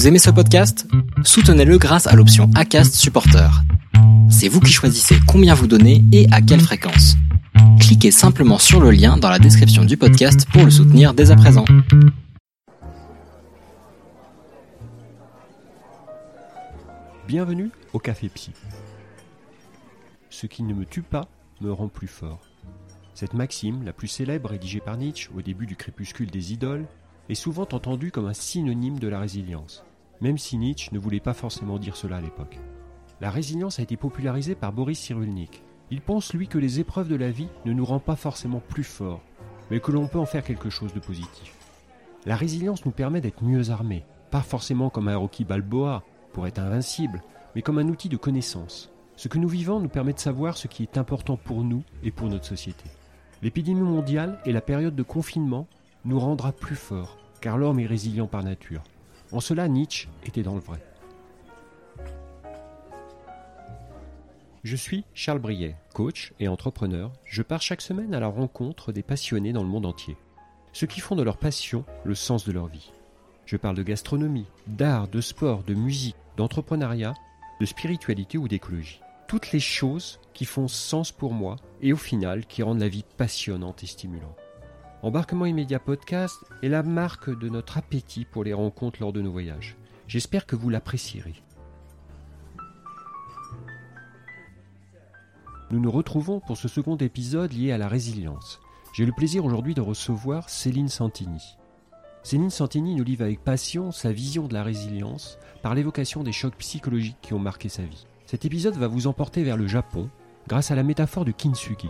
Vous aimez ce podcast? Soutenez-le grâce à l'option ACAST Supporter. C'est vous qui choisissez combien vous donnez et à quelle fréquence. Cliquez simplement sur le lien dans la description du podcast pour le soutenir dès à présent. Bienvenue au Café Psy. Ce qui ne me tue pas me rend plus fort. Cette maxime, la plus célèbre rédigée par Nietzsche au début du crépuscule des idoles, est souvent entendue comme un synonyme de la résilience, même si Nietzsche ne voulait pas forcément dire cela à l'époque. La résilience a été popularisée par Boris Cyrulnik. Il pense, lui, que les épreuves de la vie ne nous rendent pas forcément plus forts, mais que l'on peut en faire quelque chose de positif. La résilience nous permet d'être mieux armés, pas forcément comme un Rocky Balboa, pour être invincible, mais comme un outil de connaissance. Ce que nous vivons nous permet de savoir ce qui est important pour nous et pour notre société. L'épidémie mondiale et la période de confinement nous rendra plus forts, car l'homme est résilient par nature. En cela, Nietzsche était dans le vrai. Je suis Charles Briet, coach et entrepreneur. Je pars chaque semaine à la rencontre des passionnés dans le monde entier. Ceux qui font de leur passion le sens de leur vie. Je parle de gastronomie, d'art, de sport, de musique, d'entrepreneuriat, de spiritualité ou d'écologie. Toutes les choses qui font sens pour moi et au final qui rendent la vie passionnante et stimulante. Embarquement immédiat podcast est la marque de notre appétit pour les rencontres lors de nos voyages. J'espère que vous l'apprécierez. Nous nous retrouvons pour ce second épisode lié à la résilience. J'ai le plaisir aujourd'hui de recevoir Céline Santini. Céline Santini nous livre avec passion sa vision de la résilience par l'évocation des chocs psychologiques qui ont marqué sa vie. Cet épisode va vous emporter vers le Japon grâce à la métaphore du kintsugi.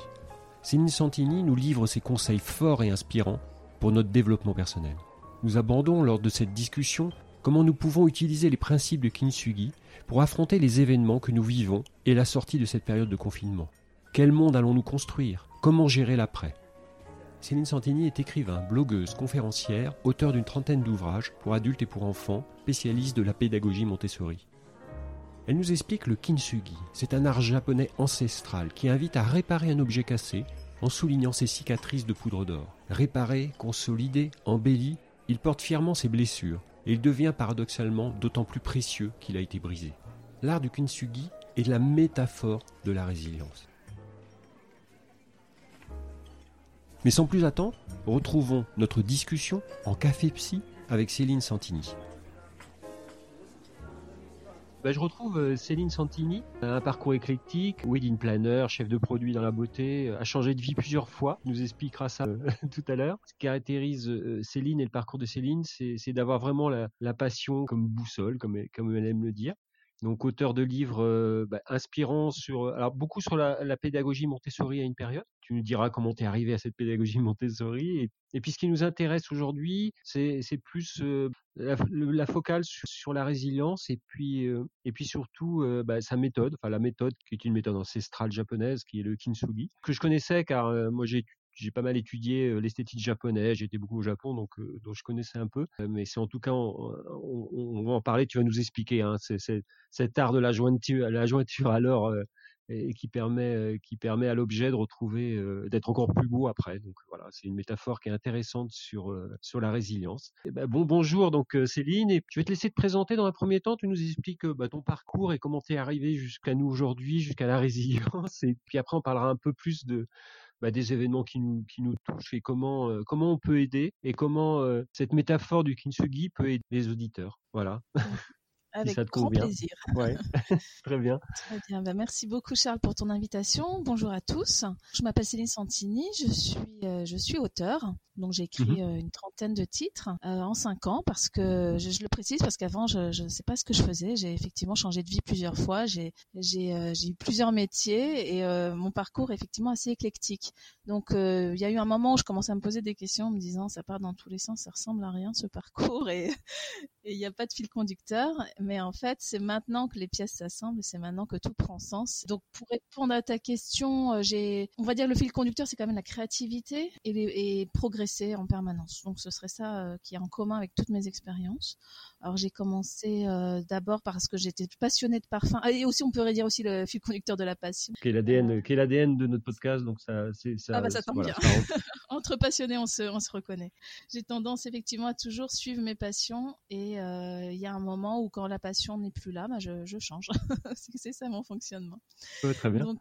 Céline Santini nous livre ses conseils forts et inspirants pour notre développement personnel. Nous abordons lors de cette discussion comment nous pouvons utiliser les principes de kintsugi pour affronter les événements que nous vivons et la sortie de cette période de confinement. Quel monde allons-nous construire? Comment gérer l'après? Céline Santini est écrivain, blogueuse, conférencière, auteur d'une trentaine d'ouvrages pour adultes et pour enfants, spécialiste de la pédagogie Montessori. Elle nous explique le kintsugi. C'est un art japonais ancestral qui invite à réparer un objet cassé en soulignant ses cicatrices de poudre d'or. Réparé, consolidé, embelli, il porte fièrement ses blessures et il devient paradoxalement d'autant plus précieux qu'il a été brisé. L'art du kintsugi est la métaphore de la résilience. Mais sans plus attendre, retrouvons notre discussion en café psy avec Céline Santini. Bah, je retrouve euh, Céline Santini, un parcours éclectique, wedding planner, chef de produit dans la beauté, a changé de vie plusieurs fois, nous expliquera ça euh, tout à l'heure. Ce qui caractérise euh, Céline et le parcours de Céline, c'est d'avoir vraiment la, la, passion comme boussole, comme, comme elle aime le dire, donc auteur de livres euh, bah, inspirants sur, alors beaucoup sur la, la, pédagogie Montessori à une période. Tu nous diras comment tu es arrivé à cette pédagogie Montessori. Et, puis ce qui nous intéresse aujourd'hui, c'est plus euh, la, la, focale sur, sur, la résilience et puis euh, et puis surtout bah, sa méthode, enfin la méthode qui est une méthode ancestrale japonaise qui est le kintsugi que je connaissais car moi j'ai j'ai pas mal étudié l'esthétique japonaise, j'étais beaucoup au Japon, donc, donc je connaissais un peu. Mais c'est en tout cas, on, on, on, va en parler, tu vas nous expliquer hein, c'est, c'est, cet art de la jointure, la jointure alors et qui permet, qui permet à l'objet de retrouver, d'être encore plus beau après. Donc voilà, c'est une métaphore qui est intéressante sur, sur la résilience. Et ben, bon, bonjour donc Céline, et je vais te laisser te présenter dans un premier temps. Tu nous expliques bah, ton parcours et comment tu es arrivé jusqu'à nous aujourd'hui, jusqu'à la résilience. Et puis après, on parlera un peu plus de, bah, des événements qui nous, qui nous touchent et comment, euh, comment on peut aider et comment euh, cette métaphore du kintsugi peut aider les auditeurs. Voilà. Avec grand plaisir. Ouais. Très bien. Très bien. Bah, merci beaucoup Charles pour ton invitation. Bonjour à tous. Je m'appelle Céline Santini. Je suis, euh, je suis auteur. Donc j'ai écrit mmh une trentaine de titres euh, en cinq ans parce que je, je le précise parce qu'avant je ne sais pas ce que je faisais. J'ai effectivement changé de vie plusieurs fois. J'ai j'ai euh, eu plusieurs métiers et euh, mon parcours est effectivement assez éclectique. Donc il y a eu un moment où je commençais à me poser des questions en me disant ça part dans tous les sens, ça ressemble à rien ce parcours et il n'y a pas de fil conducteur. Mais en fait c'est maintenant que les pièces s'assemblent, c'est maintenant que tout prend sens. Donc pour répondre à ta question, j'ai on va dire le fil conducteur c'est quand même la créativité et, les, et progresser en permanence. Donc ce serait ça euh, qui est en commun avec toutes mes expériences. Alors j'ai commencé euh, d'abord parce que j'étais passionnée de parfum et aussi on pourrait dire aussi le fil conducteur de la passion. Qui est l'ADN, qui est l'ADN de notre podcast, donc ça, c'est ça. Ah bah ça tombe bien. entre passionnés, on se, on se reconnaît. J'ai tendance effectivement à toujours suivre mes passions et il y a un moment où quand la passion n'est plus là, bah, je, je change. c'est ça mon fonctionnement. très bien. Donc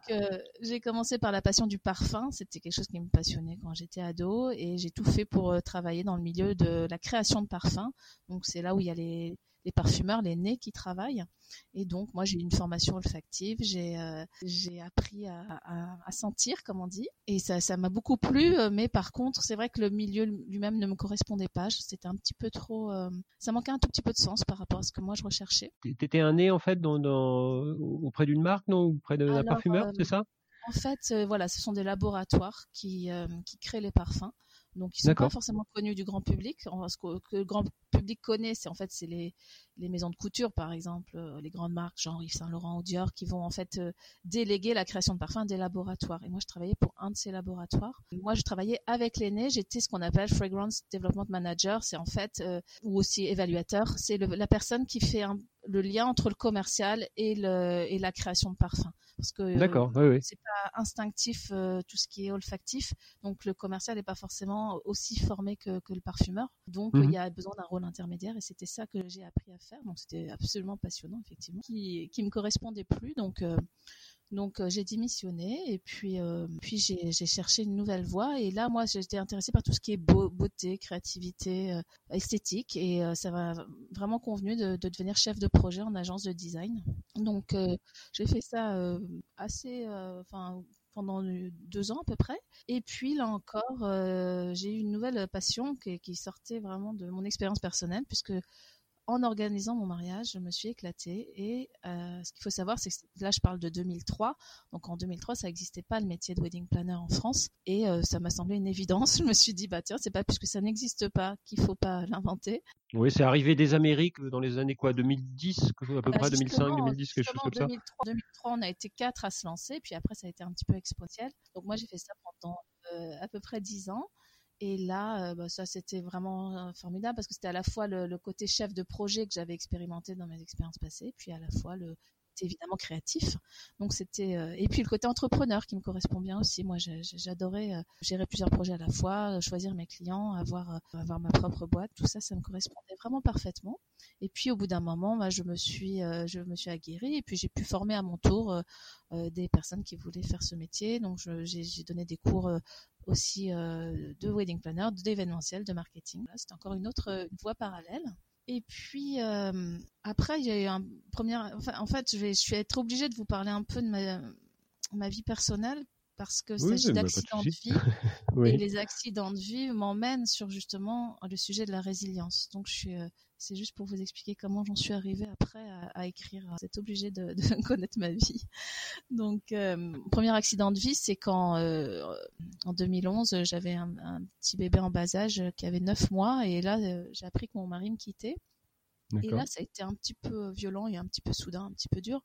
j'ai commencé par la passion du parfum. C'était quelque chose qui me passionnait quand j'étais ado et j'ai tout fait pour travailler dans le milieu de la création de parfums. Donc c'est là où il y a les les parfumeurs, les nez qui travaillent. Et donc, moi, j'ai eu une formation olfactive, j'ai euh, j'ai appris à, à, sentir, comme on dit, et ça ça m'a beaucoup plu. Euh, mais par contre, c'est vrai que le milieu lui-même ne me correspondait pas. C'était un petit peu trop, euh, ça manquait un tout petit peu de sens par rapport à ce que moi je recherchais. T'étais un nez en fait dans, dans auprès d'une marque, non, auprès la parfumeur, c'est ça? En fait, voilà, ce sont des laboratoires qui qui créent les parfums. Donc ils sont pas forcément connus du grand public. Ce que, le grand public connaît, c'est en fait c'est les, les maisons de couture par exemple, euh, les grandes marques genre Yves Saint Laurent ou Dior qui vont en fait euh, déléguer la création de parfums à des laboratoires. Et moi je travaillais pour un de ces laboratoires. Moi je travaillais avec nez. J'étais ce qu'on appelle fragrance development manager. C'est en fait euh, ou aussi évaluateur. C'est la personne qui fait le lien entre le commercial et, le, et la création de parfums parce que euh, c'est pas instinctif euh, tout ce qui est olfactif, donc le commercial n'est pas forcément aussi formé que, le parfumeur, donc il y a besoin d'un rôle intermédiaire et c'était ça que j'ai appris à faire, donc c'était absolument passionnant effectivement, qui qui me correspondait plus, donc euh, donc j'ai démissionné et puis puis j'ai cherché une nouvelle voie et là moi j'étais intéressée par tout ce qui est beauté, créativité, esthétique et ça m'a vraiment convenu de, de, devenir chef de projet en agence de design. Donc j'ai fait ça assez enfin pendant deux ans à peu près. Et puis là encore, j'ai eu une nouvelle passion qui, qui, sortait vraiment de mon expérience personnelle, puisque en organisant mon mariage, je me suis éclatée. Et euh, ce qu'il faut savoir, c'est que là, je parle de 2003. Donc en 2003, ça n'existait pas le métier de wedding planner en France. Et euh, ça m'a semblé une évidence. Je me suis dit, bah tiens, c'est pas puisque ça n'existe pas qu'il faut pas l'inventer. Oui, c'est arrivé des Amériques dans les années quoi, 2010, à peu bah, près 2005, 2010, quelque chose comme ça. 2003, 2003, on a été quatre à se lancer, puis après ça a été un petit peu exponentiel. Donc moi j'ai fait ça pendant euh, à peu près dix ans. Et là, euh, bah, ça c'était vraiment euh, formidable parce que c'était à la fois le, côté chef de projet que j'avais expérimenté dans mes expériences passées, puis à la fois le évidemment créatif. Donc c'était euh, et puis le côté entrepreneur qui me correspond bien aussi. Moi, j'adorais gérer plusieurs projets à la fois, choisir mes clients, avoir avoir ma propre boîte. Tout ça, ça me correspondait vraiment parfaitement. Et puis au bout d'un moment, moi, je me suis je me suis aguerrie et puis j'ai pu former à mon tour des personnes qui voulaient faire ce métier. Donc j'ai donné des cours aussi euh, de wedding planner, d'événementiel, de marketing. C'est encore une autre voie parallèle. Et puis euh, après, il y a eu un premier. en fait, je vais, je être obligée de vous parler un peu de ma vie personnelle parce que c'est s'agit d'accidents de vie et les accidents de vie m'emmènent sur justement le sujet de la résilience. Donc je suis, euh, c'est juste pour vous expliquer comment j'en suis arrivée après à, écrire. Vous êtes obligé de, de, connaître ma vie. Donc euh, premier accident de vie, c'est quand euh, en 2011 j'avais un, un, petit bébé en bas âge qui avait 9 mois et là j'ai appris que mon mari me quittait. Et là, ça a été un petit peu violent et un petit peu soudain, un petit peu dur.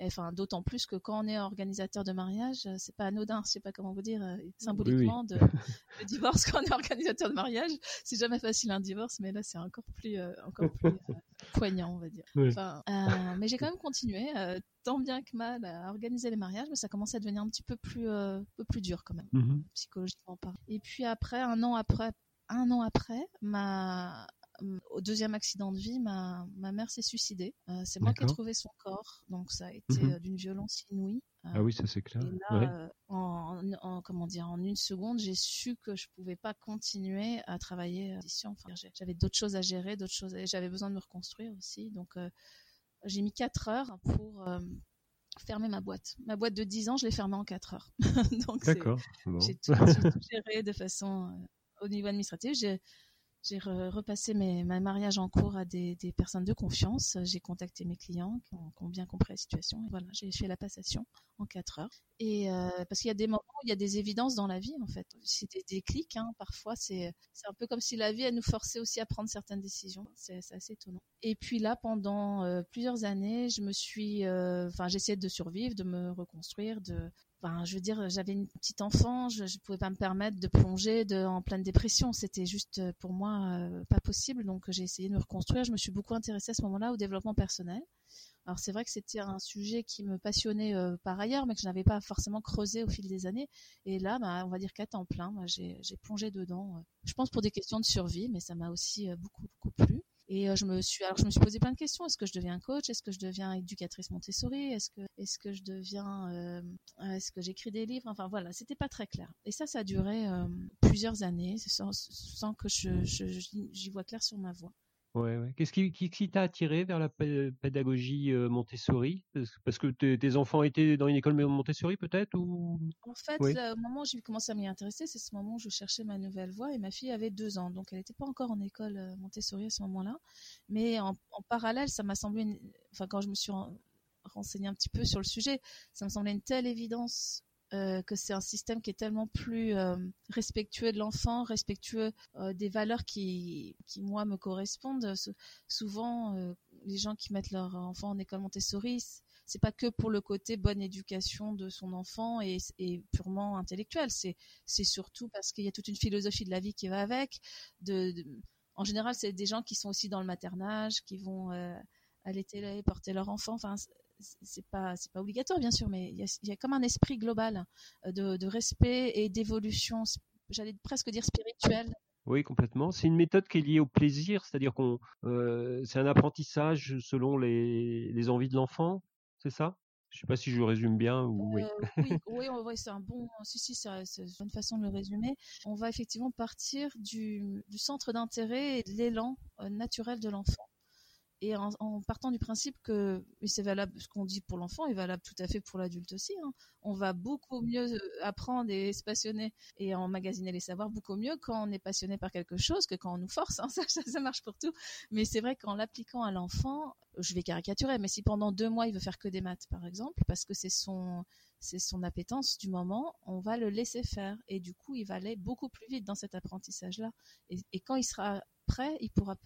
enfin, d'autant plus que quand on est organisateur de mariage, c'est pas anodin, je sais pas comment vous dire, euh, symboliquement, De, le divorce quand on est organisateur de mariage, c'est jamais facile un divorce, mais là, c'est encore plus, euh, encore plus euh, poignant, on va dire. Enfin, mais j'ai quand même continué, tant bien que mal, à organiser les mariages, mais ça commençait à devenir un petit peu plus, peu plus dur quand même, mmh psychologiquement parlant. Et puis après, un an après, un an après, ma au deuxième accident de vie, ma, ma mère s'est suicidée. Euh, c'est moi qui ai trouvé son corps, donc ça a été mhm. euh, d'une violence inouïe. Euh, ah oui, ça c'est clair. Et là, en, en, comment dire, en une seconde, j'ai su que je pouvais pas continuer à travailler ici. Enfin, j'avais d'autres choses à gérer, d'autres choses. J'avais besoin de me reconstruire aussi, donc j'ai mis quatre heures pour fermer ma boîte. Ma boîte de 10 ans, je l'ai fermée en 4 heures. Donc, D'accord. J'ai tout, tout, géré de façon au niveau administratif. J'ai j'ai repassé mes, ma mariage en cours à des, personnes de confiance. J'ai contacté mes clients qui ont, bien compris la situation. Et voilà, j'ai fait la passation en quatre heures. Et euh, parce qu'il y a des moments où il y a des évidences dans la vie, en fait. C'est des déclics. Hein. Parfois, c'est un peu comme si la vie elle nous forçait aussi à prendre certaines décisions. C'est assez étonnant. Et puis là, pendant euh, plusieurs années, je me suis, euh, enfin, j'essayais de survivre, de me reconstruire, de je veux dire, j'avais une petite enfant, je ne pouvais pas me permettre de plonger en pleine dépression. C'était juste euh, pour moi euh, pas possible. Donc j'ai essayé de me reconstruire. Je me suis beaucoup intéressée à ce moment-là au développement personnel. Alors c'est vrai que c'était un sujet qui me passionnait par ailleurs, mais que je n'avais pas forcément creusé au fil des années. Et là, bah, on va dire qu'à temps plein, j'ai plongé dedans. je pense pour des questions de survie, mais ça m'a aussi beaucoup beaucoup plu. Et euh, je me suis, alors je me suis posé plein de questions. Est-ce que je deviens coach? Est-ce que je deviens éducatrice Montessori? Est-ce que, est-ce que je deviens, euh, est-ce que j'écris des livres? Enfin voilà, c'était pas très clair. Et ça, ça a duré euh, plusieurs années sans, que je, j'y vois clair sur ma voie. Ouais, ouais. Qu'est-ce qui, qui, t'a attiré vers la pédagogie Montessori? Parce que tes, enfants étaient dans une école Montessori peut-être ou? En fait, au moment où j'ai commencé à m'y intéresser, c'est ce moment où je cherchais ma nouvelle voie et ma fille avait deux ans, donc elle n'était pas encore en école Montessori à ce moment-là. Mais en, parallèle, ça m'a semblé, enfin quand je me suis renseignée un petit peu sur le sujet, ça me semblait une telle évidence euh, que c'est un système qui est tellement plus euh, respectueux de l'enfant, respectueux euh, des valeurs qui, qui, moi, me correspondent. souvent, les gens qui mettent leur enfant en école Montessori, c'est pas que pour le côté bonne éducation de son enfant et, et purement intellectuel. C'est, surtout parce qu'il y a toute une philosophie de la vie qui va avec. En général, c'est des gens qui sont aussi dans le maternage, qui vont allaiter, porter leur enfant. C'est pas c'est pas obligatoire bien sûr, mais il y a, comme un esprit global euh, de, respect et d'évolution. J'allais presque dire spirituelle. Oui, complètement. C'est une méthode qui est liée au plaisir, c'est-à-dire qu'on euh, c'est un apprentissage selon les, envies de l'enfant, c'est ça? Je sais pas si je résume bien ou oui. Euh, oui, oui, c'est un bon. Si si, c'est une bonne façon de le résumer. On va effectivement partir du, du centre d'intérêt et de l'élan naturel de l'enfant et en, partant du principe que c'est valable, ce qu'on dit pour l'enfant est valable tout à fait pour l'adulte aussi. Hein. On va beaucoup mieux euh, apprendre et se passionner et emmagasiner les savoirs beaucoup mieux quand on est passionné par quelque chose que quand on nous force. Hein. Ça, marche pour tout. Mais c'est vrai qu'en l'appliquant à l'enfant, je vais caricaturer, mais si pendant deux mois il veut faire que des maths, par exemple, parce que c'est son c'est son appétence du moment, on va le laisser faire et du coup il va aller beaucoup plus vite dans cet apprentissage-là. Et, et quand il sera prêt, il pourra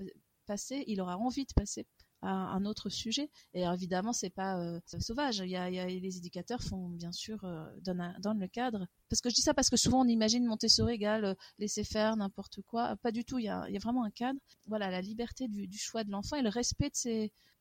il aura envie de passer à un autre sujet. Et évidemment, c'est pas euh, sauvage. Il y, a, les éducateurs font bien sûr euh, dans, le cadre. Parce que je dis ça parce que souvent on imagine Montessori égale euh, laisser faire n'importe quoi. Pas du tout. Il y a, vraiment un cadre. Voilà, la liberté du, choix de l'enfant et le respect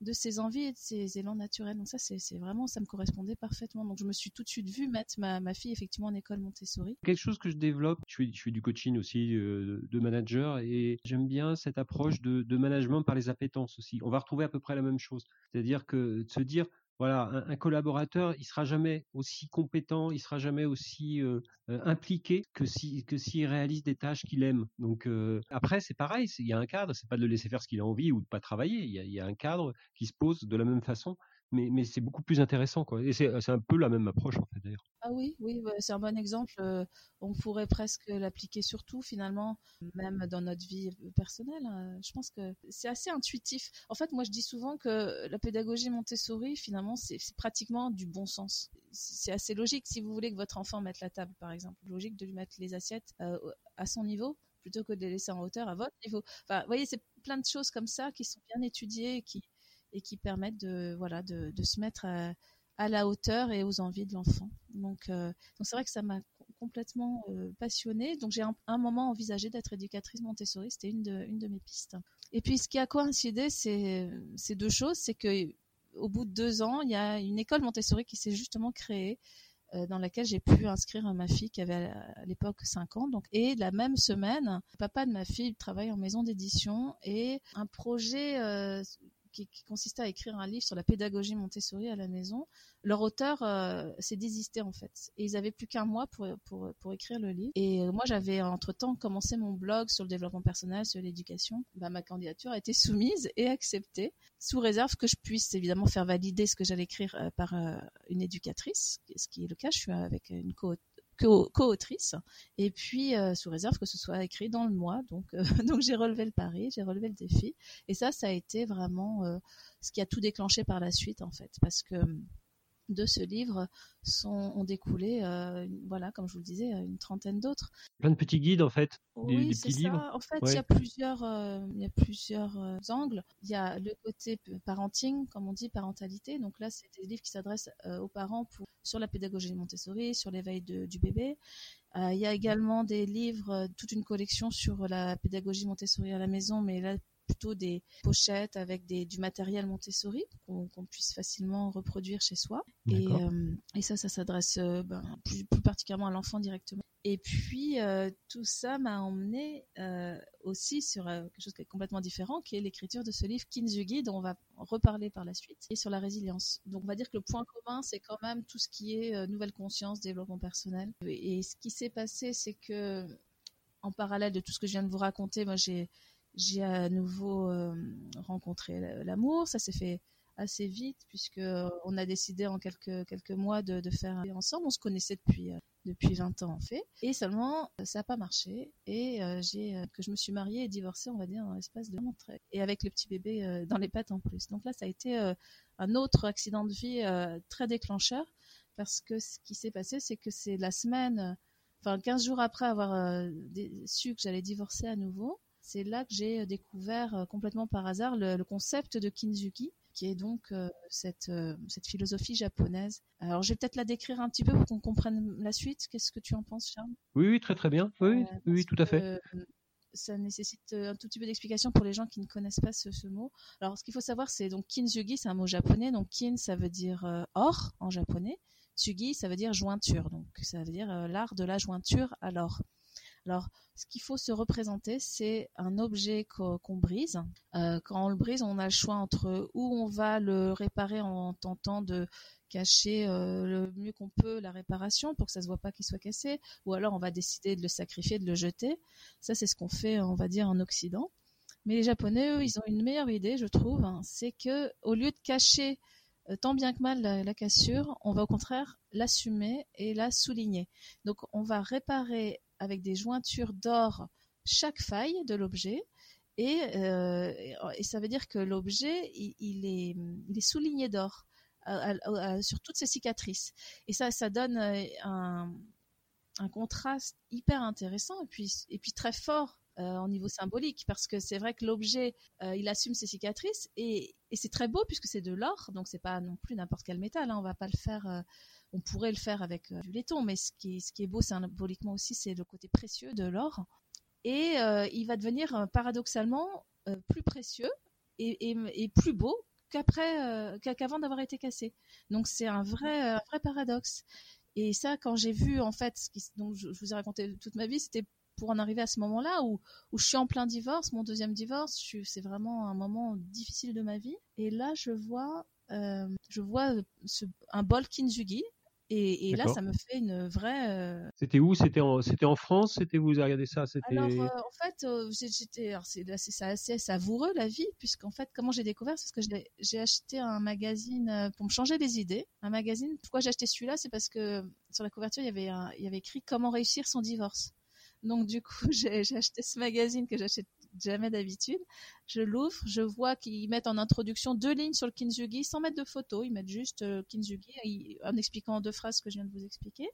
de ses, envies et de ses élans naturels. Donc ça, c'est vraiment, ça me correspondait parfaitement. Donc je me suis tout de suite vue mettre ma, fille effectivement en école Montessori. Quelque chose que je développe, je fais du coaching aussi de manager et j'aime bien cette approche de, de management par les appétences aussi. On va retrouver à peu près la même chose. C'est-à-dire que de se dire, voilà, un, collaborateur, il sera jamais aussi compétent, il sera jamais aussi euh, euh, impliqué que si que s'il réalise des tâches qu'il aime. Donc euh, après, c'est pareil, il y a un cadre, c'est pas de le laisser faire ce qu'il a envie ou de pas travailler. Il y, a, il y a un cadre qui se pose de la même façon mais, c'est beaucoup plus intéressant quoi. Et c'est un peu la même approche en fait d'ailleurs. Ah oui, oui, c'est un bon exemple. Euh, on pourrait presque l'appliquer sur tout finalement, même dans notre vie personnelle. Hein. Je pense que c'est assez intuitif. En fait, moi je dis souvent que la pédagogie Montessori finalement c'est pratiquement du bon sens. C'est assez logique si vous voulez que votre enfant mette la table par exemple, logique de lui mettre les assiettes euh, à son niveau plutôt que de les laisser en hauteur à votre niveau. Enfin, vous voyez, c'est plein de choses comme ça qui sont bien étudiées, qui et qui permettent de voilà de, se mettre à, la hauteur et aux envies de l'enfant. Donc euh, donc c'est vrai que ça m'a complètement euh, passionnée. Donc j'ai un, un, moment envisagé d'être éducatrice Montessori, c'était une de mes pistes. Et puis ce qui a coïncidé, c'est ces deux choses, c'est que au bout de deux ans, il y a une école Montessori qui s'est justement créée euh, dans laquelle j'ai pu inscrire ma fille qui avait à l'époque 5 ans. Donc, et la même semaine, papa de ma fille travaille en maison d'édition et un projet qui, consistait à écrire un livre sur la pédagogie Montessori à la maison. Leur auteur euh, s'est désisté en fait, et ils avaient plus qu'un mois pour, pour, pour écrire le livre. Et euh, moi, j'avais entre temps commencé mon blog sur le développement personnel, sur l'éducation. Bah, ma candidature a été soumise et acceptée, sous réserve que je puisse évidemment faire valider ce que j'allais écrire euh, par une éducatrice, ce qui est le cas. Je suis avec une co co-autrice, et puis euh, sous réserve que ce soit écrit dans le mois. Donc, euh, donc j'ai relevé le pari, j'ai relevé le défi, et ça, ça a été vraiment euh, ce qui a tout déclenché par la suite en fait, parce que de ce livre sont, ont découlé, euh, voilà, comme je vous le disais, une trentaine d'autres. Plein de petits guides en fait. Oui, c'est ça. En fait, il y a plusieurs, euh, il y a plusieurs euh, angles. Il y a le côté parenting, comme on dit, parentalité. Donc là, c'est des livres qui s'adressent aux parents pour, sur la pédagogie Montessori, sur l'éveil du bébé. il y a également des livres, toute une collection sur la pédagogie Montessori à la maison, mais là plutôt des pochettes avec des, du matériel Montessori qu'on puisse facilement reproduire chez soi. Et, et, ça, ça s'adresse ben, plus, plus, particulièrement à l'enfant directement. Et puis tout ça m'a emmené aussi sur quelque chose qui est complètement différent, qui est l'écriture de ce livre Kinzugi, dont on va reparler par la suite, et sur la résilience. Donc on va dire que le point commun, c'est quand même tout ce qui est nouvelle conscience, développement personnel. Et ce qui s'est passé, c'est que en parallèle de tout ce que je viens de vous raconter, moi j'ai j'ai à nouveau euh, rencontré l'amour. Ça s'est fait assez vite puisque euh, on a décidé en quelques mois de, de faire ensemble. On se connaissait depuis euh, depuis 20 ans en fait. Et seulement ça n'a pas marché et que je me suis mariée et divorcée on va dire en l'espace de montrer et avec le petit bébé dans les pattes en plus. Donc là ça a été un autre accident de vie très déclencheur parce que ce qui s'est passé c'est que c'est la semaine enfin 15 jours après avoir su que j'allais divorcer à nouveau, c'est là que j'ai euh, découvert euh, complètement par hasard le, concept de Kinzuki, qui est donc cette, cette philosophie japonaise. Alors je vais peut-être la décrire un petit peu pour qu'on comprenne la suite. Qu'est-ce que tu en penses, Charles? Oui, oui, très très bien. Oui, oui, tout à fait. ça nécessite un tout petit peu d'explication pour les gens qui ne connaissent pas ce, ce mot. Alors, ce qu'il faut savoir, c'est donc kinzugi, c'est un mot japonais. Donc, kin, ça veut dire or en japonais. Tsugi, ça veut dire jointure, donc ça veut dire euh, l'art de la jointure à l'or. Alors, ce qu'il faut se représenter, c'est un objet qu'on brise. Euh, quand on le brise, on a le choix entre où on va le réparer en tentant de cacher euh, le mieux qu'on peut la réparation pour que ça se voit pas qu'il soit cassé, ou alors on va décider de le sacrifier, de le jeter. Ça, c'est ce qu'on fait, on va dire, en Occident. Mais les Japonais, eux, ils ont une meilleure idée, je trouve. Hein. c'est que au lieu de cacher euh, tant bien que mal la, cassure, on va au contraire l'assumer et la souligner. Donc on va réparer avec des jointures d'or chaque faille de l'objet. Et, euh, ça veut dire que l'objet, il, est, souligné d'or sur toutes ses cicatrices. Et ça, ça donne euh, un, contraste hyper intéressant et puis, et puis très fort euh, au niveau symbolique parce que c'est vrai que l'objet euh, il assume ses cicatrices et, c'est très beau puisque c'est de l'or donc c'est pas non plus n'importe quel métal hein, on va pas le faire on pourrait le faire avec du laiton mais ce qui est, beau symboliquement aussi c'est le côté précieux de l'or et il va devenir paradoxalement plus précieux et, plus beau qu'après qu'avant d'avoir été cassé donc c'est un vrai vrai paradoxe et ça, quand j'ai vu, en fait, ce qui, donc je, vous ai raconté toute ma vie, c'était pour en arriver à ce moment-là où, je suis en plein divorce, mon deuxième divorce, c'est vraiment un moment difficile de ma vie. Et là, je vois, euh, je vois un bol Kinzugi. Et, et là, ça me fait une vraie. Euh, c'était où? C'était en, c'était en France? C'était vous avez regardé ça? C'était. Alors, euh, en fait, j'étais. C'est, c'est assez savoureux la vie, puisqu'en fait, comment j'ai découvert, c'est parce que j'ai acheté un magazine pour me changer les idées. Un magazine. Pourquoi j'ai acheté celui-là? C'est parce que sur la couverture, il y avait, il y avait écrit comment réussir son divorce. Donc du coup, j'ai acheté ce magazine que j'achète jamais d'habitude. Je l'ouvre, je vois qu'ils mettent en introduction deux lignes sur le Kinzugi sans mettre de photo. Ils mettent juste euh, Kinzugi en expliquant en deux phrases ce que je viens de vous expliquer.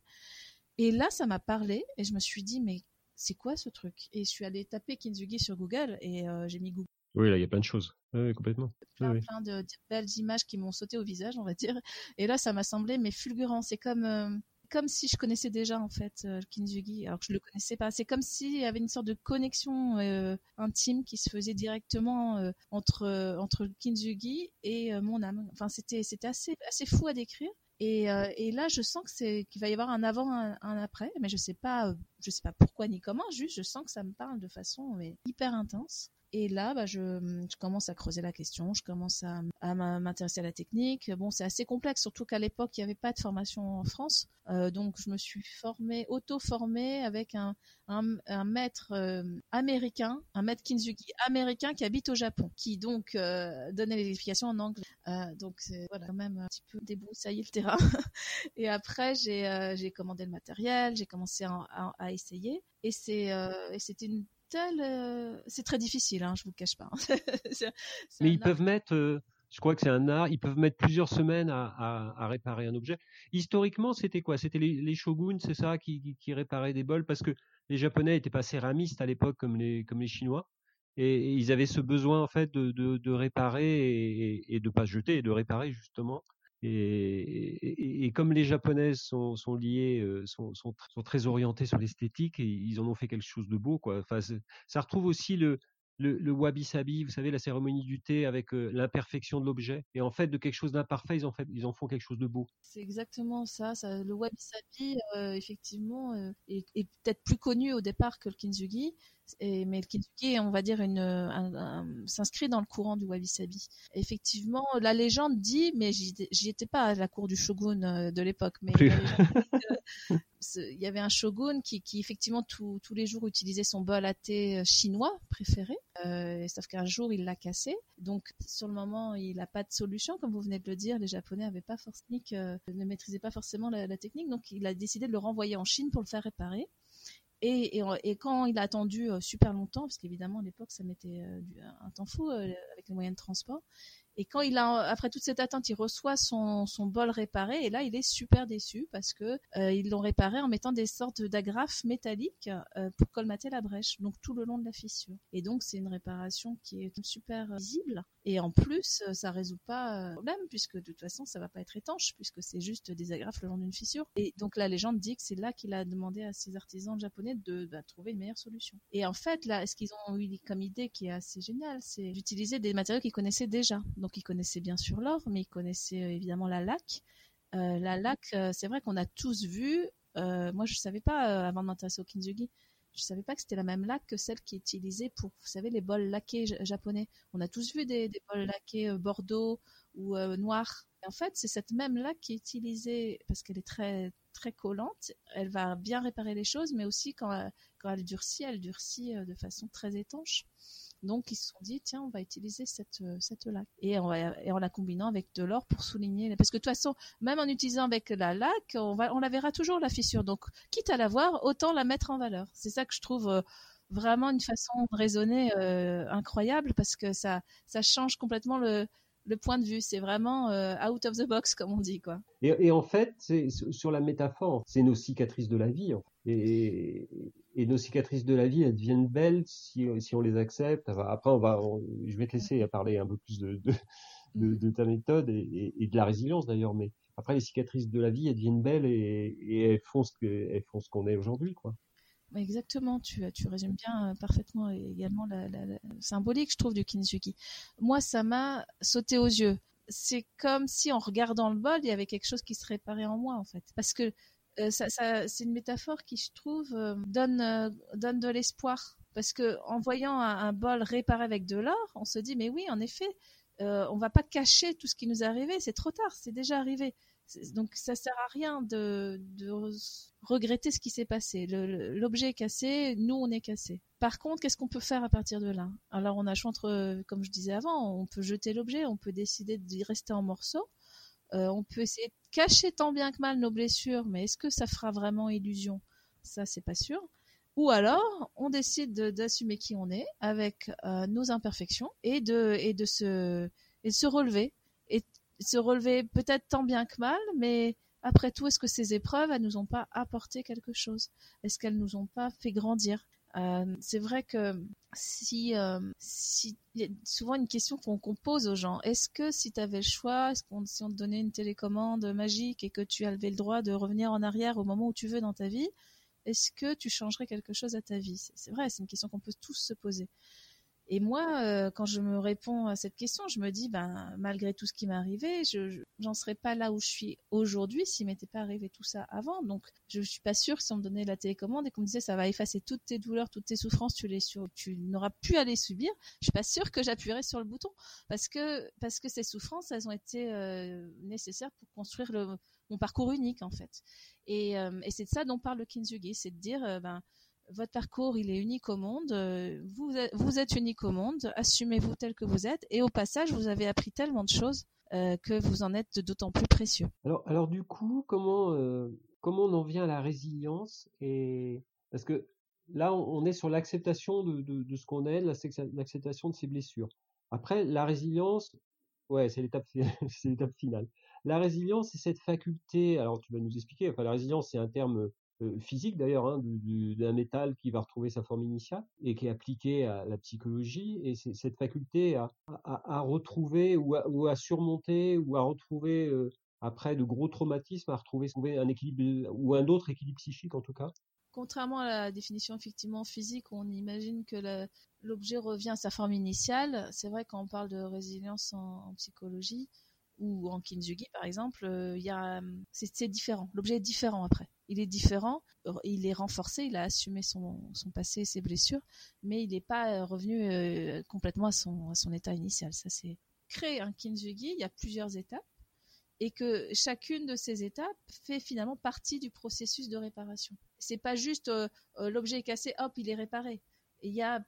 Et là, ça m'a parlé et je me suis dit, mais c'est quoi ce truc? Et je suis allée taper Kinzugi sur Google et euh, j'ai mis Google. Oui, là, il y a plein de choses. Oui, complètement. Plein, plein de, belles images qui m'ont sauté au visage, on va dire. Et là, ça m'a semblé, mais fulgurant. C'est comme... Euh, comme si je connaissais déjà en fait euh, Kinzugi, alors que je le connaissais pas. C'est comme s'il y avait une sorte de connexion euh, intime qui se faisait directement euh, entre entre Kinzugi et mon âme. Enfin, c'était c'était assez assez fou à décrire. Et, et là, je sens que c'est qu'il va y avoir un avant, un, un, après, mais je sais pas, je sais pas pourquoi ni comment. Juste, je sens que ça me parle de façon hyper intense. Et là, bah, je, commence à creuser la question, je commence à, m'intéresser à la technique. Bon, c'est assez complexe, surtout qu'à l'époque, il n'y avait pas de formation en France. Euh, donc, je me suis formée, auto-formée avec un, un, maître euh, américain, un maître Kinzuki américain qui habite au Japon, qui donc euh, donnait les explications en anglais. Donc, voilà, quand même un petit peu débroussailler le terrain. et après, j'ai commandé le matériel, j'ai commencé à, à, à, essayer. Et c'était une euh, c'est très difficile, hein, je vous le cache pas. Mais ils peuvent mettre, euh, je crois que c'est un art, ils peuvent mettre plusieurs semaines à, réparer un objet. Historiquement, c'était quoi? C'était les, shoguns, c'est ça, qui, réparaient des bols? Parce que les Japonais n'étaient pas céramistes à l'époque comme les, comme les Chinois. Et, ils avaient ce besoin en fait de, réparer et, et de pas jeter, et de réparer justement. Et, comme les japonaises sont, liées, euh, sont, très orientées sur l'esthétique, ils en ont fait quelque chose de beau, quoi. Enfin, ça retrouve aussi le, le, wabi-sabi, vous savez, la cérémonie du thé avec l'imperfection de l'objet. Et en fait, de quelque chose d'imparfait, ils en, fait, ils en font quelque chose de beau. C'est exactement ça. le wabi-sabi, effectivement, est, est peut-être plus connu au départ que le kintsugi. Et, mais le kintsugi, on va dire, une, s'inscrit dans le courant du wabi-sabi. Effectivement, la légende dit, mais j'y étais pas à la cour du shogun de l'époque, mais il y avait un shogun qui, effectivement tous les jours utilisait son bol à thé chinois préféré euh, sauf qu'un jour, il l'a cassé. Donc, sur le moment, il n'a pas de solution. Comme vous venez de le dire, les Japonais avaient pas forcément, euh, ne maîtrisaient pas forcément la, technique. Donc, il a décidé de le renvoyer en Chine pour le faire réparer. Et, quand il a attendu euh, super longtemps, parce qu'évidemment, à l'époque, ça mettait un temps fou avec les moyens de transport, et quand il a, après toute cette attente, il reçoit son, son bol réparé et là, il est super déçu parce que euh, ils l'ont réparé en mettant des sortes d'agrafes métalliques euh, pour colmater la brèche, donc tout le long de la fissure. Et donc, c'est une réparation qui est super visible et en plus, ça résout pas le problème puisque de toute façon, ça va pas être étanche puisque c'est juste des agrafes le long d'une fissure. Et donc, la légende dit que c'est là qu'il a demandé à ses artisans japonais de bah, trouver une meilleure solution. Et en fait, là, ce qu'ils ont eu comme idée qui est assez géniale, c'est d'utiliser des matériaux qu'ils connaissaient déjà. Donc, ils connaissaient bien sûr l'or, mais ils connaissaient euh, évidemment la laque. Euh, la laque, euh, c'est vrai qu'on a tous vu. moi, je savais pas avant de m'intéresser au kintsugi. Je savais pas que c'était la même laque que celle qui est utilisée pour, vous savez, les bols laqués japonais. On a tous vu des, bols laqués bordeaux ou noirs. en fait, c'est cette même laque qui est utilisée parce qu'elle est très très collante. Elle va bien réparer les choses, mais aussi quand, quand elle durcit, elle durcit de façon très étanche. Donc ils se sont dit tiens on va utiliser cette euh, cette laque et, en la combinant avec de l'or pour souligner parce que de toute façon même en utilisant avec la laque on va on la verra toujours la fissure donc quitte à la voir autant la mettre en valeur. C'est ça que je trouve euh, vraiment une façon de raisonner euh, incroyable parce que ça ça change complètement le le point de vue. C'est vraiment out of the box, comme on dit, quoi. Et, en fait, c'est sur la métaphore, c'est nos cicatrices de la vie. Et, et nos cicatrices de la vie, elles deviennent belles si, si on les accepte. Après, on va, je vais te laisser parler un peu plus de, de, de, de ta méthode et, et, de la résilience d'ailleurs, mais après, les cicatrices de la vie, elles deviennent belles et, et elles font ce que, elles font ce qu'on est aujourd'hui, quoi. Exactement, tu, tu résumes bien euh, parfaitement également la, la, la, symbolique, je trouve, du kintsugi. Moi, ça m'a sauté aux yeux. C'est comme si en regardant le bol, il y avait quelque chose qui se réparait en moi, en fait. Parce que euh, ça, c'est une métaphore qui, je trouve, euh, donne, euh, donne de l'espoir. Parce que en voyant un, bol réparé avec de l'or, on se dit mais oui, en effet, euh, on va pas cacher tout ce qui nous est arrivé. C'est trop tard, c'est déjà arrivé. Donc ça sert à rien de, regretter ce qui s'est passé. L'objet est cassé, nous on est cassé. Par contre, qu'est-ce qu'on peut faire à partir de là? Alors on a choix entre, comme je disais avant, on peut jeter l'objet, on peut décider d'y rester en morceaux, euh, on peut essayer de cacher tant bien que mal nos blessures, mais est-ce que ça fera vraiment illusion? Ça, c'est pas sûr. Ou alors, on décide d'assumer qui on est avec euh, nos imperfections et de, se, relever. Se relever peut-être tant bien que mal, mais après tout, est-ce que ces épreuves, elles nous ont pas apporté quelque chose? Est-ce qu'elles nous ont pas fait grandir? Euh, c'est vrai que si, euh, si y a souvent une question qu'on pose aux gens. Est-ce que si tu avais le choix, est-ce qu'on si on te donnait une télécommande magique et que tu avais le droit de revenir en arrière au moment où tu veux dans ta vie, est-ce que tu changerais quelque chose à ta vie? C'est vrai, c'est une question qu'on peut tous se poser. Et moi, euh, quand je me réponds à cette question, je me dis, ben, malgré tout ce qui m'est arrivé, je j'en serais pas là où je suis aujourd'hui s'il m'était pas arrivé tout ça avant. Donc, je suis pas sûre que si on me donnait la télécommande et qu'on me disait, ça va effacer toutes tes douleurs, toutes tes souffrances, tu les sur, tu n'auras plus à les subir, je suis pas sûre que j'appuierais sur le bouton parce que parce que ces souffrances, elles ont été euh, nécessaires pour construire le, mon parcours unique en fait. Et, euh, et c'est de ça dont parle le Kintsugi, c'est de dire, ben votre parcours, il est unique au monde. Euh, vous, vous êtes unique au monde. Assumez-vous tel que vous êtes. Et au passage, vous avez appris tellement de choses euh, que vous en êtes d'autant plus précieux. Alors, alors du coup, comment euh, comment on en vient à la résilience et parce que là, on, est sur l'acceptation de, de, de, ce qu'on est, l'acceptation de ses blessures. Après, la résilience, ouais, c'est l'étape finale. La résilience, c'est cette faculté. Alors, tu vas nous expliquer. Enfin, la résilience, c'est un terme physique d'ailleurs, hein, d'un métal qui va retrouver sa forme initiale et qui est appliqué à la psychologie. Et cette faculté à, retrouver ou à, surmonter ou à retrouver euh, après de gros traumatismes, à retrouver un équilibre ou un autre équilibre psychique en tout cas. contrairement à la définition effectivement physique, on imagine que l'objet revient à sa forme initiale. C'est vrai quand on parle de résilience en, psychologie ou en kintsugi par exemple, euh, il c'est différent. L'objet est différent après. Il est différent, il est renforcé, il a assumé son, passé, ses blessures, mais il n'est pas euh, revenu euh, complètement à son, à son état initial. Ça c'est créer un kintsugi. Il y a plusieurs étapes et que chacune de ces étapes fait finalement partie du processus de réparation. C'est pas juste euh, l'objet est cassé, hop, il est réparé. Il y a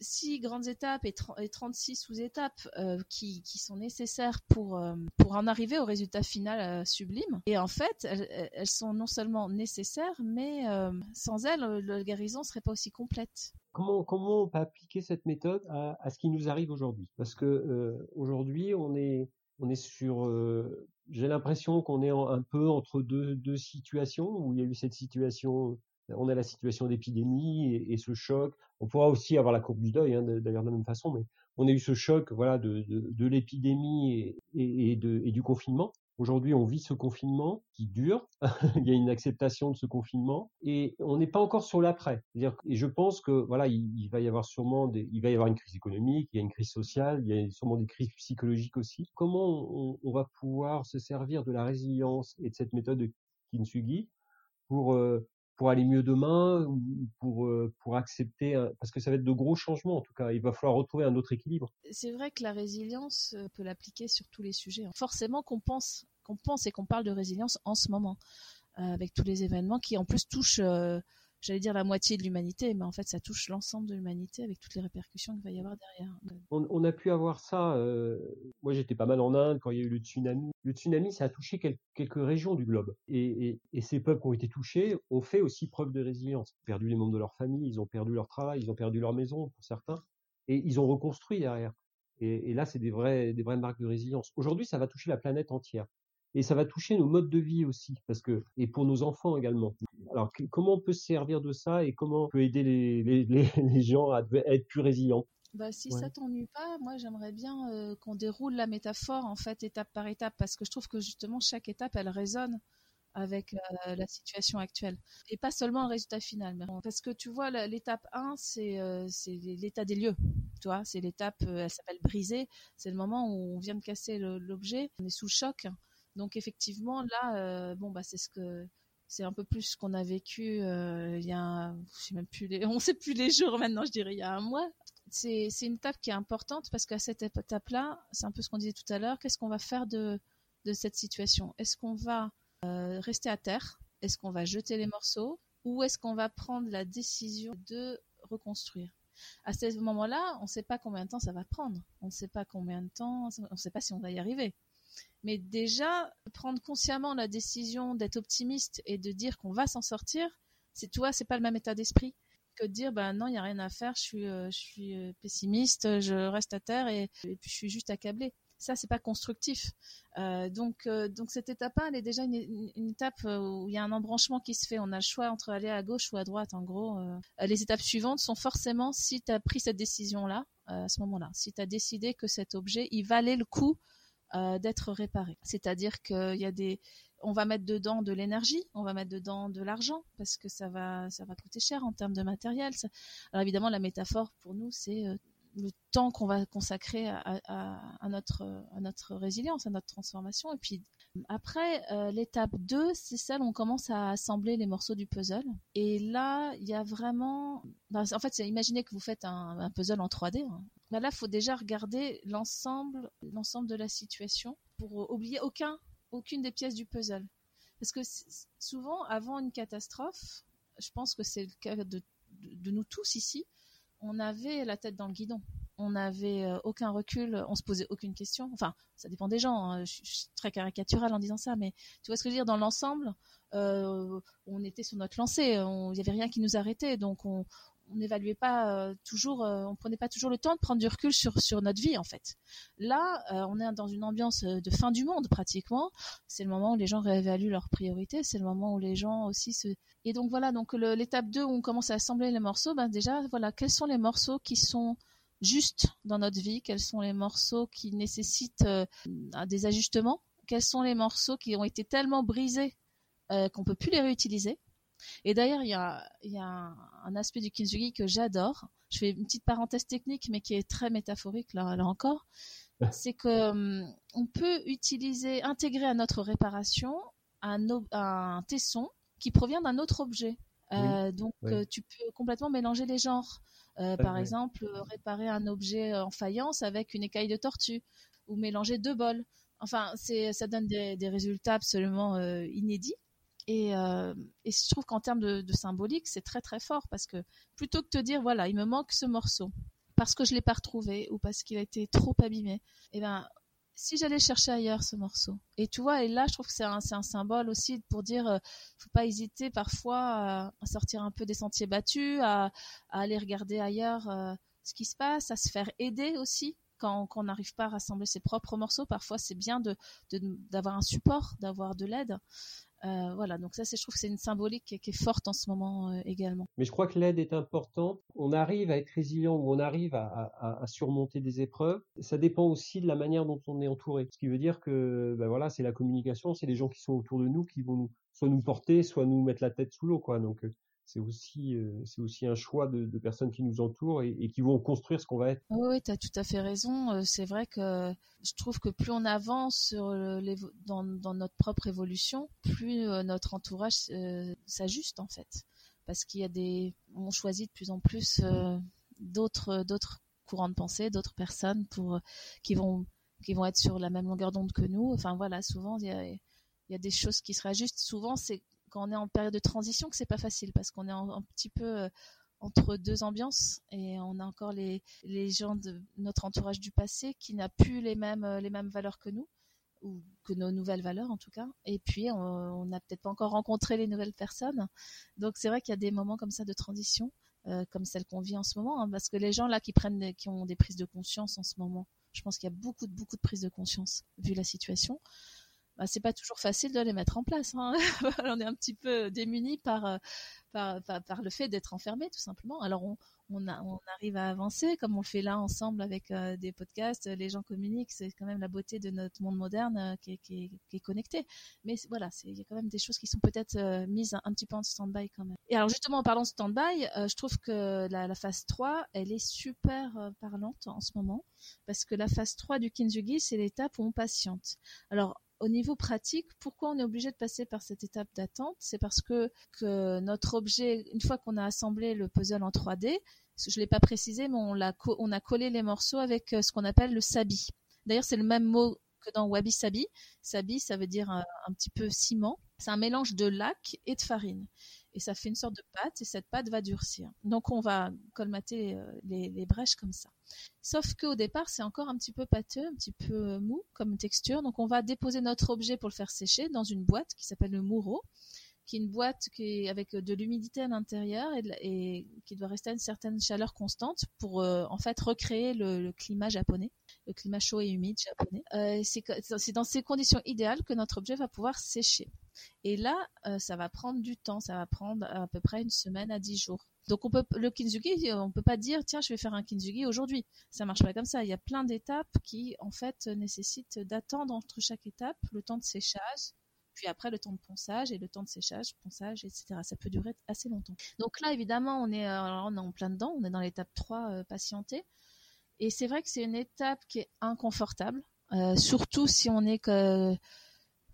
six grandes étapes et, 36 sous-étapes euh, qui, sont nécessaires pour, pour en arriver au résultat final sublime. Et en fait, elles, sont non seulement nécessaires, mais sans elles, la guérison serait pas aussi complète. Comment, comment on peut appliquer cette méthode à, à ce qui nous arrive aujourd'hui? Parce que aujourd'hui, on est on est sur, euh, j'ai l'impression qu'on est un peu entre deux, deux situations où il y a eu cette situation, on a la situation d'épidémie et, ce choc. On pourra aussi avoir la courbe du deuil, hein, d'ailleurs de la même façon, mais on a eu ce choc, voilà, de, l'épidémie et, du confinement. Aujourd'hui, on vit ce confinement qui dure. il y a une acceptation de ce confinement et on n'est pas encore sur l'après. Et je pense que voilà, il, va y avoir sûrement il va y avoir une crise économique, il y a une crise sociale, il y a sûrement des crises psychologiques aussi. Comment on, on va pouvoir se servir de la résilience et de cette méthode de Kintsugi pour euh, pour aller mieux demain ou pour euh, pour accepter parce que ça va être de gros changements en tout cas il va falloir retrouver un autre équilibre c'est vrai que la résilience euh, peut l'appliquer sur tous les sujets hein. forcément qu'on pense qu'on pense et qu'on parle de résilience en ce moment euh, avec tous les événements qui en plus touchent j'allais dire la moitié de l'humanité, mais en fait ça touche l'ensemble de l'humanité avec toutes les répercussions qu'il va y avoir derrière. On, a pu avoir ça, euh, moi j'étais pas mal en Inde quand il y a eu le tsunami. Le tsunami, ça a touché quelques régions du globe. Et, ces peuples qui ont été touchés ont fait aussi preuve de résilience. Ils ont perdu les membres de leur famille, ils ont perdu leur travail, ils ont perdu leur maison pour certains, et ils ont reconstruit derrière. Et, là, c'est des des vraies marques de résilience. Aujourd'hui, ça va toucher la planète entière et ça va toucher nos modes de vie aussi parce que et pour nos enfants également. Alors comment on peut se servir de ça et comment on peut aider les, les, les, gens à être plus résilients? Bah, si ça t'ennuie pas, moi j'aimerais bien euh, qu'on déroule la métaphore en fait étape par étape parce que je trouve que justement chaque étape elle résonne avec euh, la situation actuelle. Et pas seulement le résultat final mais parce que tu vois l'étape 1 c'est euh, l'état des lieux tu vois. C'est l'étape elle s'appelle briser. C'est le moment où on vient de casser l'objet. On est sous le choc donc effectivement là, euh, bon bah c'est ce que c'est un peu plus ce qu'on a vécu euh, il y a, je sais même plus les, on sait plus les jours maintenant, je dirais il y a un mois. C'est c'est une étape qui est importante parce qu'à cette étape-là, c'est un peu ce qu'on disait tout à l'heure. Qu'est-ce qu'on va faire de de cette situation? Est-ce qu'on va euh, rester à terre? Est-ce qu'on va jeter les morceaux? Ou est-ce qu'on va prendre la décision de reconstruire? À ce moment-là, on ne sait pas combien de temps ça va prendre. On ne sait pas combien de temps, on ne sait pas si on va y arriver. Mais déjà, prendre consciemment la décision d'être optimiste et de dire qu'on va s'en sortir, c'est toi, c'est pas le même état d'esprit que de dire ben non, il y a rien à faire, je suis, euh, euh, pessimiste, je reste à terre et, puis je suis juste accablé. Ça, c'est pas constructif. Euh, donc, donc cette étape elle est déjà une, étape où il y a un embranchement qui se fait. On a le choix entre aller à gauche ou à droite. En gros, les étapes suivantes sont forcément si tu as pris cette décision-là, à ce moment-là, si tu as décidé que cet objet, il valait le coup euh, d'être réparé. C'est-à-dire qu'il y a des, on va mettre dedans de l'énergie, on va mettre dedans de l'argent parce que ça va, ça va coûter cher en termes de matériel. Alors évidemment, la métaphore pour nous, c'est euh, le temps qu'on va consacrer à, notre, à notre résilience, à notre transformation. Et puis après, euh, l'étape 2, c'est celle où on commence à assembler les morceaux du puzzle. Et là, il y a vraiment... Ben, en fait, imaginez que vous faites un, puzzle en 3D. Hein. Bah là, faut déjà regarder l'ensemble, l'ensemble de la situation pour oublier aucun, aucune des pièces du puzzle. Parce que souvent, avant une catastrophe, je pense que c'est le cas de, nous tous ici, on avait la tête dans le guidon. On n'avait euh, aucun recul, on se posait aucune question. Enfin, ça dépend des gens. Hein. Je, suis très caricatural en disant ça, mais tu vois ce que je veux dire Dans l'ensemble, euh, on était sur notre lancée. Il n'y avait rien qui nous arrêtait, donc on, on n'évaluait pas euh, toujours, euh, on prenait pas toujours le temps de prendre du recul sur sur notre vie en fait. Là, euh, on est dans une ambiance de fin du monde pratiquement. C'est le moment où les gens réévaluent leurs priorités, c'est le moment où les gens aussi se et donc voilà donc l'étape 2 où on commence à assembler les morceaux, ben déjà voilà quels sont les morceaux qui sont justes dans notre vie, quels sont les morceaux qui nécessitent des ajustements, quels sont les morceaux qui ont été tellement brisés qu'on peut plus les réutiliser? Et d'ailleurs, il y a, y a un, aspect du kintsugi que j'adore. Je fais une petite parenthèse technique, mais qui est très métaphorique là, là encore. C'est que hum, on peut utiliser, intégrer à notre réparation un, un tesson qui provient d'un autre objet. Euh, donc, euh, tu peux complètement mélanger les genres. Euh, par exemple, réparer un objet en faïence avec une écaille de tortue ou mélanger deux bols. Enfin, ça donne des, des résultats absolument inédits. Et, euh, et, je trouve qu'en termes de, symbolique, c'est très très fort parce que plutôt que de te dire voilà, il me manque ce morceau parce que je l'ai pas retrouvé ou parce qu'il a été trop abîmé, eh ben si j'allais chercher ailleurs ce morceau. Et tu vois, et là, je trouve que c'est un, un, symbole aussi pour dire, euh, faut pas hésiter parfois à, sortir un peu des sentiers battus, à, aller regarder ailleurs euh, ce qui se passe, à se faire aider aussi quand, on n'arrive pas à rassembler ses propres morceaux. Parfois, c'est bien de d'avoir un support, d'avoir de l'aide. Euh, voilà, donc ça, je trouve que c'est une symbolique qui, est forte en ce moment euh, également. Mais je crois que l'aide est importante. On arrive à être résilient ou on arrive à, surmonter des épreuves. Ça dépend aussi de la manière dont on est entouré. Ce qui veut dire que, ben voilà, c'est la communication, c'est les gens qui sont autour de nous qui vont nous, soit nous porter, soit nous mettre la tête sous l'eau, quoi. Donc, euh, c'est aussi euh, c'est aussi un choix de, personnes qui nous entourent et, qui vont construire ce qu'on va être. Oui, tu as tout à fait raison. Euh, c'est vrai que je trouve que plus on avance dans, notre propre évolution, plus euh, notre entourage s'ajuste en fait, parce qu'il y a des on choisit de plus en plus d'autres courants de pensée, d'autres personnes pour qui vont qui vont être sur la même longueur d'onde que nous. Enfin voilà, souvent il y a, y a des choses qui se réajustent. Souvent c'est quand on est en période de transition que c'est pas facile parce qu'on est un petit peu euh, entre deux ambiances et on a encore les, les gens de notre entourage du passé qui n'a plus les mêmes euh, les mêmes valeurs que nous ou que nos nouvelles valeurs en tout cas. Et puis on n'a peut-être pas encore rencontré les nouvelles personnes. Donc c'est vrai qu'il y a des moments comme ça de transition euh, comme celle qu'on vit en ce moment hein, parce que les gens là qui prennent qui ont des prises de conscience en ce moment je pense qu'il y a beaucoup de beaucoup de prises de conscience vu la situation bah, c'est pas toujours facile de les mettre en place. Hein. on est un petit peu démuni euh, par, par, le fait d'être enfermé, tout simplement. Alors, on, on, arrive à avancer, comme on le fait là ensemble avec euh, des podcasts. Les gens communiquent, c'est quand même la beauté de notre monde moderne euh, qui, est, qui, connecté. Mais voilà, il y a quand même des choses qui sont peut-être mises un, petit peu en stand-by quand même. Et alors, justement, en parlant de stand-by, je trouve que la, phase 3, elle est super parlante en ce moment, parce que la phase 3 du Kinzugi, c'est l'étape où on patiente. Alors, au niveau pratique, pourquoi on est obligé de passer par cette étape d'attente? C'est parce que, notre objet, une fois qu'on a assemblé le puzzle en 3D, je l'ai pas précisé, mais on, a, collé les morceaux avec euh, ce qu'on appelle le sabi. D'ailleurs, c'est le même mot que dans Wabi Sabi. Sabi, ça veut dire un, un petit peu ciment. C'est un mélange de lac et de farine et ça fait une sorte de pâte et cette pâte va durcir. Donc on va colmater euh, les, brèches comme ça. Sauf qu'au départ c'est encore un petit peu pâteux, un petit peu mou comme texture. Donc on va déposer notre objet pour le faire sécher dans une boîte qui s'appelle le moureau qui est une boîte avec de l'humidité à l'intérieur et, qui doit rester à une certaine chaleur constante pour euh, en fait recréer le, climat japonais, le climat chaud et humide japonais. Euh, c'est dans ces conditions idéales que notre objet va pouvoir sécher. Et là, euh, ça va prendre du temps, ça va prendre à peu près une semaine à dix jours. Donc on peut le kintsugi, on peut pas dire tiens je vais faire un kintsugi aujourd'hui. Ça marche pas comme ça. Il y a plein d'étapes qui en fait nécessitent d'attendre entre chaque étape le temps de séchage, puis après le temps de ponçage et le temps de séchage, ponçage, etc. Ça peut durer assez longtemps. Donc là, évidemment, on est, euh, en plein dedans, on est dans l'étape 3, euh, patienter. Et c'est vrai que c'est une étape qui est inconfortable, euh, surtout si on est que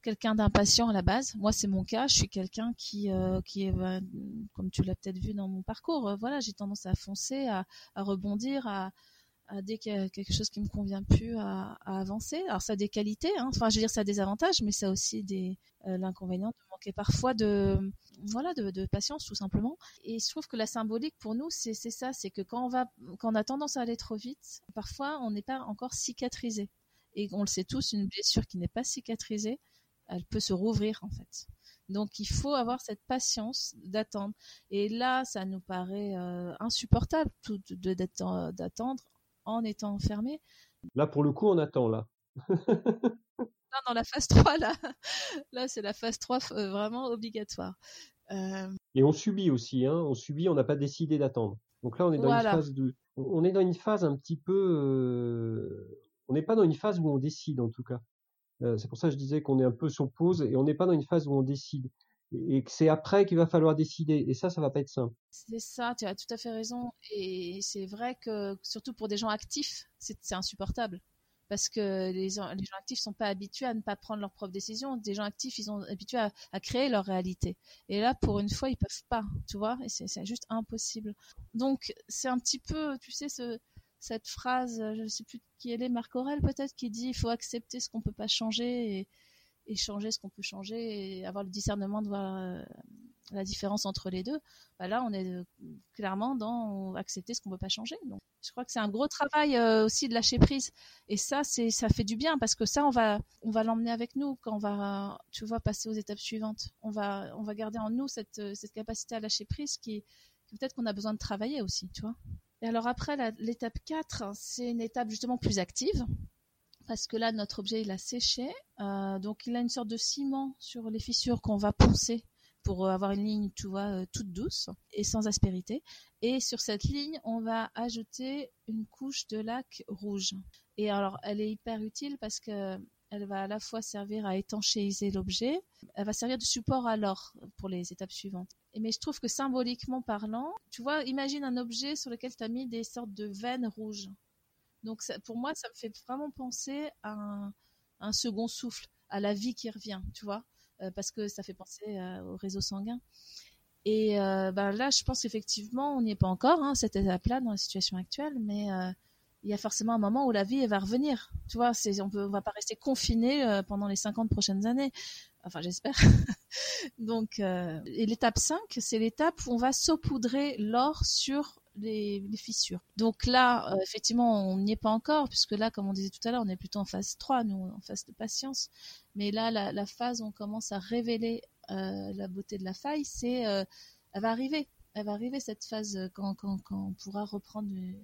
quelqu'un d'impatient à la base. Moi, c'est mon cas. Je suis quelqu'un qui, qui est, bah, comme tu l'as peut-être vu dans mon parcours, voilà, j'ai tendance à foncer, à, à rebondir, à, dès qu'il y a quelque chose qui me convient plus à, avancer. Alors ça a des qualités, hein. enfin je veux dire ça a des avantages, mais ça a aussi des euh, l'inconvénient de manquer parfois de voilà de, patience tout simplement. Et je trouve que la symbolique pour nous c'est ça, c'est que quand on va quand on a tendance à aller trop vite, parfois on n'est pas encore cicatrisé. Et on le sait tous, une blessure qui n'est pas cicatrisée, elle peut se rouvrir en fait. Donc il faut avoir cette patience d'attendre. Et là, ça nous paraît euh, insupportable tout d'attendre en étant enfermé. Là, pour le coup, on attend, là. non, dans la phase 3, là, là c'est la phase 3 euh, vraiment obligatoire. Euh, Et on subit aussi, hein, on subit, on n'a pas décidé d'attendre. Donc là, on est dans une phase de, on est dans une phase un petit peu, euh, on n'est pas dans une phase où on décide en tout cas. C'est pour ça que je disais qu'on est un peu sur pause et on n'est pas dans une phase où on décide. et que c'est après qu'il va falloir décider. Et ça, ça va pas être simple. C'est ça, tu as tout à fait raison. Et c'est vrai que, surtout pour des gens actifs, c'est insupportable. Parce que les, gens, actifs sont pas habitués à ne pas prendre leurs propres décisions. Des gens actifs, ils sont habitués à, à créer leur réalité. Et là, pour une fois, ils peuvent pas, tu vois. Et c'est juste impossible. Donc, c'est un petit peu, tu sais, ce, cette phrase, je ne sais plus qui elle est, Marc Aurel peut-être, qui dit il faut accepter ce qu'on peut pas changer et, changer ce qu'on peut changer et avoir le discernement de voir euh, la différence entre les deux. Bah là, on est euh, clairement dans accepter ce qu'on peut pas changer. Je crois que c'est un gros travail euh, aussi de lâcher prise. Et ça, ça fait du bien parce que ça, on va on va l'emmener avec nous quand on va, tu vois, passer aux étapes suivantes. On va on va garder en nous cette cette capacité à lâcher prise qui, qui peut-être qu'on a besoin de travailler aussi, tu vois. Et alors après, l'étape 4, c'est une étape justement plus active parce que là, notre objet, il a séché. Euh, donc, il a une sorte de ciment sur les fissures qu'on va poncer pour avoir une ligne, tu vois, euh, toute douce et sans aspérité. Et sur cette ligne, on va ajouter une couche de lac rouge. Et alors, elle est hyper utile parce que elle va à la fois servir à étanchéiser l'objet, elle va servir de support à l'or pour les étapes suivantes. Mais je trouve que symboliquement parlant, tu vois, imagine un objet sur lequel tu as mis des sortes de veines rouges. Donc pour moi, ça me fait vraiment penser à un, second souffle, à la vie qui revient, tu vois, euh, parce que ça fait penser euh, au réseau sanguin. Et euh, ben là, je pense qu'effectivement, on n'y est pas encore, hein, cette étape-là, dans la situation actuelle, mais il y a forcément un moment où la vie va revenir. Tu vois, on ne va pas rester confiné pendant les 50 prochaines années. Enfin, j'espère. Donc, et l'étape 5, c'est l'étape où on va saupoudrer l'or sur les, fissures. Donc là, euh, effectivement, on n'y est pas encore, puisque là, comme on disait tout à l'heure, on est plutôt en phase 3, nous, en phase de patience. Mais là, la, phase où on commence à révéler euh, la beauté de la faille, c'est, euh, elle va arriver. Elle va arriver cette phase quand on pourra reprendre une,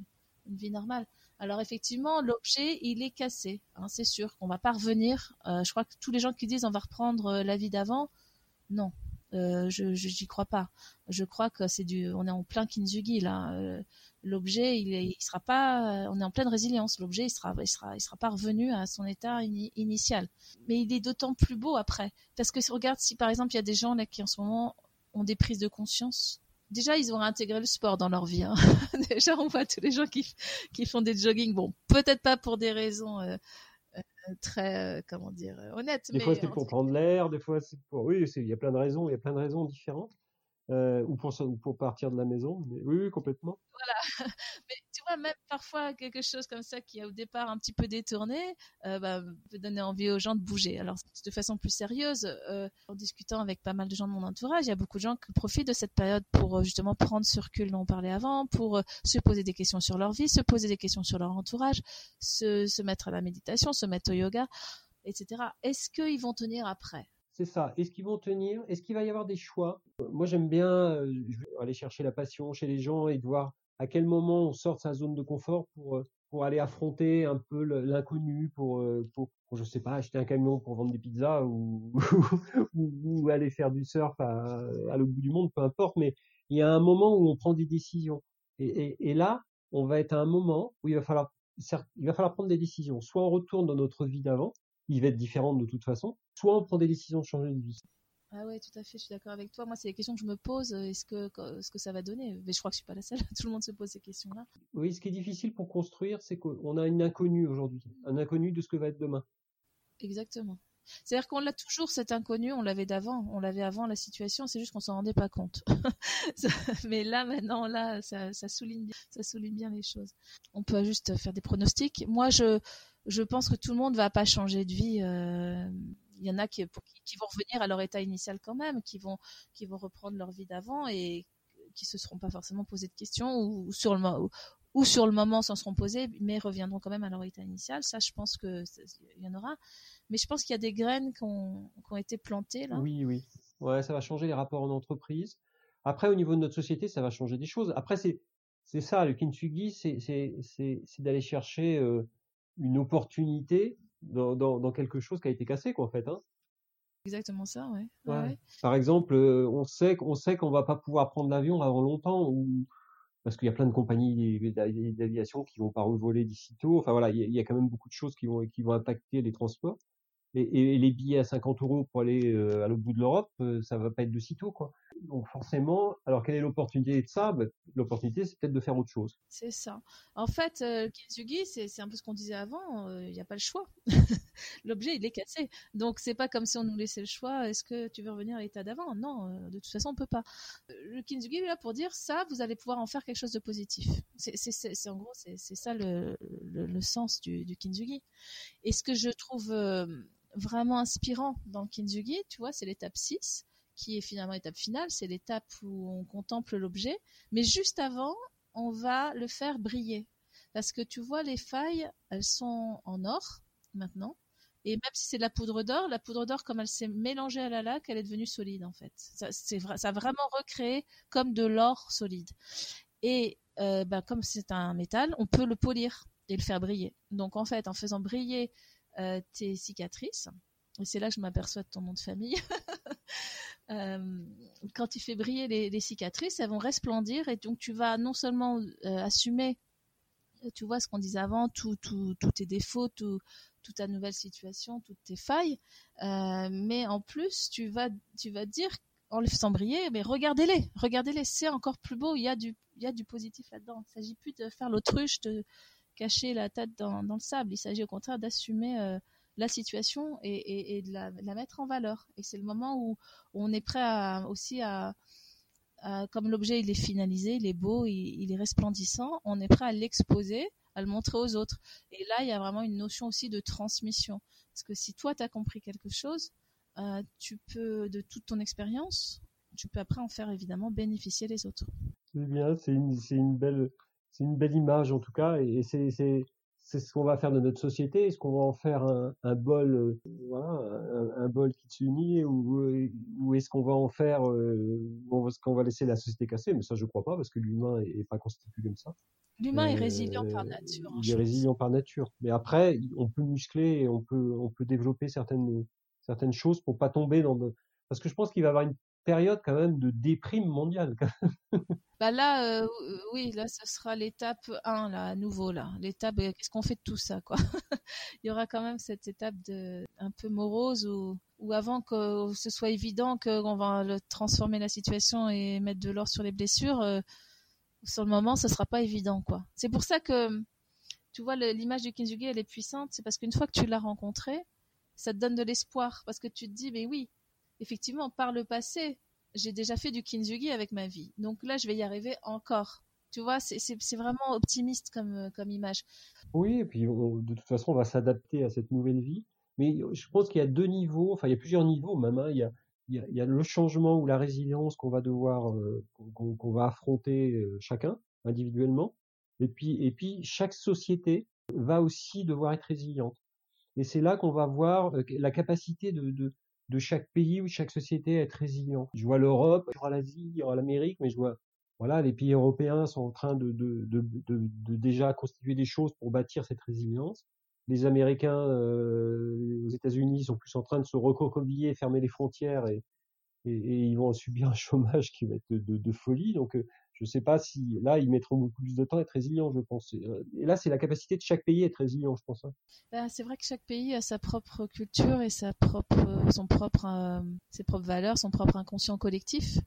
vie normale. Alors effectivement, l'objet, il est cassé. Hein, c'est sûr qu'on va pas revenir. je crois que tous les gens qui disent on va reprendre la vie d'avant, non, euh, je j'y crois pas. Je crois que c'est du, on est en plein Kinzugi là. Euh, l'objet, il, il sera pas, on est en pleine résilience. L'objet, il sera, il sera, il sera pas revenu à son état initial. Mais il est d'autant plus beau après, parce que regarde si par exemple il y a des gens là qui en ce moment ont des prises de conscience. Déjà, ils ont intégré le sport dans leur vie. Hein. Déjà, on voit tous les gens qui, qui font des jogging. Bon, peut-être pas pour des raisons euh, très, euh, comment dire, euh, honnête. Des fois, c'est pour prendre l'air, des fois, c'est pour. Oui, il y a plein de raisons, il y a plein de raisons différentes. Euh, ou, pour, ou pour partir de la maison. oui, oui, complètement. Voilà. Mais tu vois, même parfois, quelque chose comme ça qui a au départ un petit peu détourné, bah, peut donner envie aux gens de bouger. Alors, de façon plus sérieuse, en discutant avec pas mal de gens de mon entourage, il y a beaucoup de gens qui profitent de cette période pour justement prendre ce recul dont on parlait avant, pour se poser des questions sur leur vie, se poser des questions sur leur entourage, se mettre à la méditation, se mettre au yoga, etc. Est-ce qu'ils vont tenir après? C'est ça. Est-ce qu'ils vont tenir? Est-ce qu'il va y avoir des choix? Moi, j'aime bien aller chercher la passion chez les gens et de voir à quel moment on sort de sa zone de confort pour pour aller affronter un peu l'inconnu, pour, pour, pour, je sais pas, acheter un camion pour vendre des pizzas ou, ou, aller faire du surf à, à l'autre bout du monde, peu importe. Mais il y a un moment où on prend des décisions. Et, et, et là, on va être à un moment où il va falloir, il va falloir prendre des décisions. Soit on retourne dans notre vie d'avant, il va être différent de toute façon, soit on prend des décisions de changer de vie. Ah ouais, tout à fait, je suis d'accord avec toi. Moi, c'est des questions que je me pose. Est-ce que, ce que ça va donner? Mais je crois que je suis pas la seule. Tout le monde se pose ces questions-là. Oui, ce qui est difficile pour construire, c'est qu'on a une inconnue aujourd'hui, un inconnu de ce que va être demain. Exactement. C'est-à-dire qu'on l'a toujours cet inconnu, on l'avait d'avant, on l'avait avant la situation, c'est juste qu'on s'en rendait pas compte. Mais là maintenant, là, ça, ça, souligne bien, ça souligne bien les choses. On peut juste faire des pronostics. Moi, je, je pense que tout le monde va pas changer de vie. Euh, il y en a qui, vont revenir à leur état initial quand même, qui vont, reprendre leur vie d'avant et qui se seront pas forcément posé de questions ou, sur le ou, sur le moment s'en seront posés, mais reviendront quand même à leur état initial. Ça, je pense que il y en aura. Mais je pense qu'il y a des graines qui ont, été plantées. Oui, oui. Ouais, ça va changer les rapports en entreprise. Après, au niveau de notre société, ça va changer des choses. Après, c'est c'est ça, le kintsugi, c'est d'aller chercher euh, une opportunité dans, dans, quelque chose qui a été cassé, quoi, en fait. Hein. Exactement ça, ouais. ouais. Par exemple, euh, on sait qu'on sait qu'on va pas pouvoir prendre l'avion avant longtemps, ou parce qu'il y a plein de compagnies d'aviation qui vont pas revoler d'ici tôt. Enfin voilà, il y, a quand même beaucoup de choses qui vont qui vont impacter les transports. et, les billets à 50 euros pour aller à l'autre bout de l'Europe, ça va pas être de sitôt, quoi. Donc forcément, alors quelle est l'opportunité de ça? Bah, L'opportunité, c'est peut-être de faire autre chose. C'est ça. En fait, euh, Kintsugi, c'est un peu ce qu'on disait avant, euh, il n'y a pas le choix. L'objet, il est cassé. Donc c'est pas comme si on nous laissait le choix, est-ce que tu veux revenir à l'état d'avant? Non, euh, de toute façon, on peut pas. Le Kintsugi est là pour dire ça, vous allez pouvoir en faire quelque chose de positif. C'est en gros, c'est ça le, le, sens du, du Kintsugi. Et ce que je trouve vraiment inspirant dans le Kintsugi, tu vois, c'est l'étape 6 qui est finalement l'étape finale, c'est l'étape où on contemple l'objet. Mais juste avant, on va le faire briller. Parce que tu vois, les failles, elles sont en or maintenant. Et même si c'est de la poudre d'or, la poudre d'or, comme elle s'est mélangée à la laque, elle est devenue solide en fait. Ça, ça a vraiment recréé comme de l'or solide. Et euh, bah, comme c'est un métal, on peut le polir et le faire briller. Donc en fait, en faisant briller euh, tes cicatrices, et c'est là que je m'aperçois de ton nom de famille, Euh, quand tu fais briller les, cicatrices, elles vont resplendir et donc tu vas non seulement euh, assumer, tu vois ce qu'on disait avant, tous tes défauts, toute ta nouvelle situation, toutes tes failles, euh, mais en plus tu vas, tu dire en les faisant briller, mais regardez-les, regardez-les, c'est encore plus beau, il y a du, il positif là-dedans. Il ne s'agit plus de faire l'autruche, de cacher la tête dans le sable, il s'agit au contraire d'assumer la situation et, de, la, mettre en valeur. Et c'est le moment où, on est prêt aussi à, comme l'objet il est finalisé, il est beau, il, est resplendissant, on est prêt à l'exposer, à le montrer aux autres. Et là, il y a vraiment une notion aussi de transmission. Parce que si toi, tu as compris quelque chose, euh, tu peux, de toute ton expérience, tu peux après en faire évidemment bénéficier les autres. C'est bien, c'est une, une, belle, c'est une belle image en tout cas, et c'est, c'est ce qu'on va faire de notre société. Est-ce qu'on va en faire un, bol, euh, voilà, un, bol qui s'unit, ou, ou est-ce qu'on va en faire, euh, est-ce qu'on va laisser la société casser? Mais ça, je crois pas, parce que l'humain est, pas constitué comme ça. L'humain est résilient par nature. Il est résilient par nature. Mais après, on peut muscler et on peut, on peut développer certaines, certaines choses pour pas tomber dans. Parce que je pense qu'il va y avoir une période quand même de déprime mondiale. bah là, euh, oui, là, ce sera l'étape 1, là, à nouveau, là. L'étape, euh, qu'est-ce qu'on fait de tout ça, quoi? Il y aura quand même cette étape de un peu morose où, où avant que ce soit évident qu'on va transformer la situation et mettre de l'or sur les blessures, euh, sur le moment, ce sera pas évident, quoi. C'est pour ça que, tu vois, l'image du Kinzugi, elle est puissante, c'est parce qu'une fois que tu l'as rencontré, ça te donne de l'espoir, parce que tu te dis, mais oui, effectivement, par le passé, j'ai déjà fait du kintsugi avec ma vie. Donc là, je vais y arriver encore. Tu vois, c'est vraiment optimiste comme, image. Oui, et puis de toute façon, on va s'adapter à cette nouvelle vie. Mais je pense qu'il y a deux niveaux, enfin il y a plusieurs niveaux même. Hein. Il, y a, il, y a, le changement ou la résilience qu'on va devoir, euh, qu'on va affronter euh, chacun individuellement. Et puis, et puis chaque société va aussi devoir être résiliente. Et c'est là qu'on va voir euh, la capacité de, de, de chaque pays ou chaque société être résilient. Je vois l'Europe, je vois l'Asie, je vois l'Amérique, mais je vois voilà, les pays européens sont en train de, déjà constituer des choses pour bâtir cette résilience. Les Américains euh, aux États-Unis sont plus en train de se recroqueviller, fermer les frontières et, ils vont subir un chômage qui va être de, de folie. Donc euh, je ne sais pas si là, ils mettront beaucoup plus de temps à être résilients, je pense. Euh, et là, c'est la capacité de chaque pays à être résilient, je pense. Hein. Bah, c'est vrai que chaque pays a sa propre culture et sa propre, son propre, euh, ses propres valeurs, son propre inconscient collectif.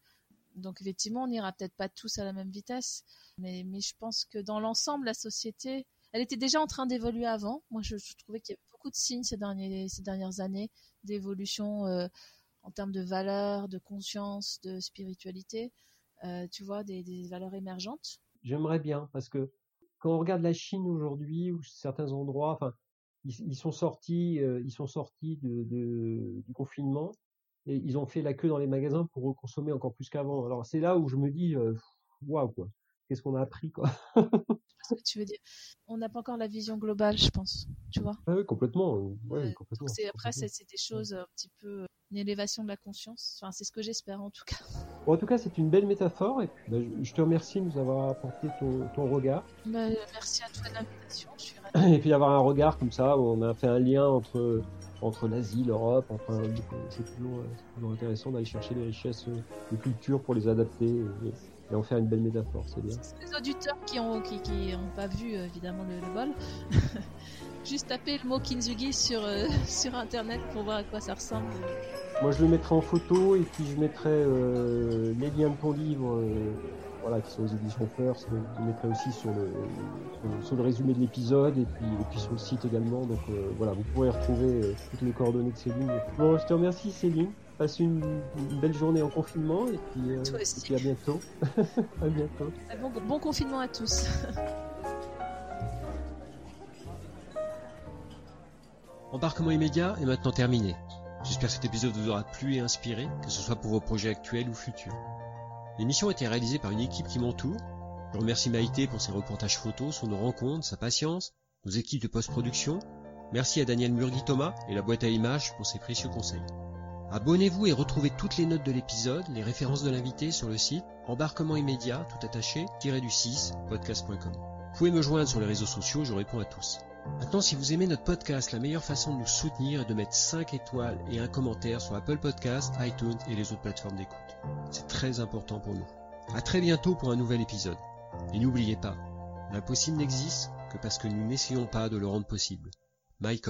Donc effectivement, on n'ira peut-être pas tous à la même vitesse, mais, je pense que dans l'ensemble, la société, elle était déjà en train d'évoluer avant. Moi, je, trouvais qu'il y avait beaucoup de signes ces, derniers, ces dernières années d'évolution euh, en termes de valeurs, de conscience, de spiritualité. Euh, tu vois, des, valeurs émergentes? J'aimerais bien, parce que quand on regarde la Chine aujourd'hui, ou certains endroits, enfin, ils, sont sortis, euh, ils sont sortis de, du confinement et ils ont fait la queue dans les magasins pour consommer encore plus qu'avant. Alors c'est là où je me dis, euh, waouh quoi, qu'est-ce qu'on a appris quoi? ce que tu veux dire. On n'a pas encore la vision globale, je pense. Tu vois? Ah Oui, complètement. Ouais, complètement. après, c'est des choses un petit peu une élévation de la conscience. Enfin, c'est ce que j'espère en tout cas. en tout cas, c'est une belle métaphore. Et puis, bah, je te remercie de nous avoir apporté ton, regard. Bah, merci à toi de l'invitation. Et puis avoir un regard comme ça, où on a fait un lien entre entre l'Asie, l'Europe. Enfin, c'est toujours, toujours, intéressant d'aller chercher les richesses de culture pour les adapter. et en faire une belle métaphore, c'est bien. Les auditeurs qui ont qui, qui ont pas vu évidemment le, le bol, juste taper le mot Kinzugi sur sur internet pour voir à quoi ça ressemble. Moi, je le mettrai en photo et puis je mettrai euh, les liens de ton livre, euh, voilà, qui sont aux éditions First. Je le mettrai aussi sur le, sur, sur le résumé de l'épisode et puis, et puis sur le site également. Donc euh, voilà, vous pourrez retrouver euh, toutes les coordonnées de Céline. Bon, je te remercie Céline. Passe une, une belle journée en confinement et puis, euh, Toi et aussi. puis à bientôt. à bientôt. Bon, bon confinement à tous. Embarquement immédiat est maintenant terminé. J'espère que cet épisode vous aura plu et inspiré, que ce soit pour vos projets actuels ou futurs. L'émission a été réalisée par une équipe qui m'entoure. Je remercie Maïté pour ses reportages photos sur nos rencontres, sa patience, nos équipes de post-production. Merci à Daniel Murgui-Thomas et la boîte à images pour ses précieux conseils. Abonnez-vous et retrouvez toutes les notes de l'épisode, les références de l'invité sur le site embarquement immédiat tout attaché du 6 podcast.com. Vous pouvez me joindre sur les réseaux sociaux, je réponds à tous. Maintenant, si vous aimez notre podcast, la meilleure façon de nous soutenir est de mettre 5 étoiles et un commentaire sur Apple Podcasts, iTunes et les autres plateformes d'écoute. C'est très important pour nous. À très bientôt pour un nouvel épisode. Et n'oubliez pas, l'impossible n'existe que parce que nous n'essayons pas de le rendre possible. Mike.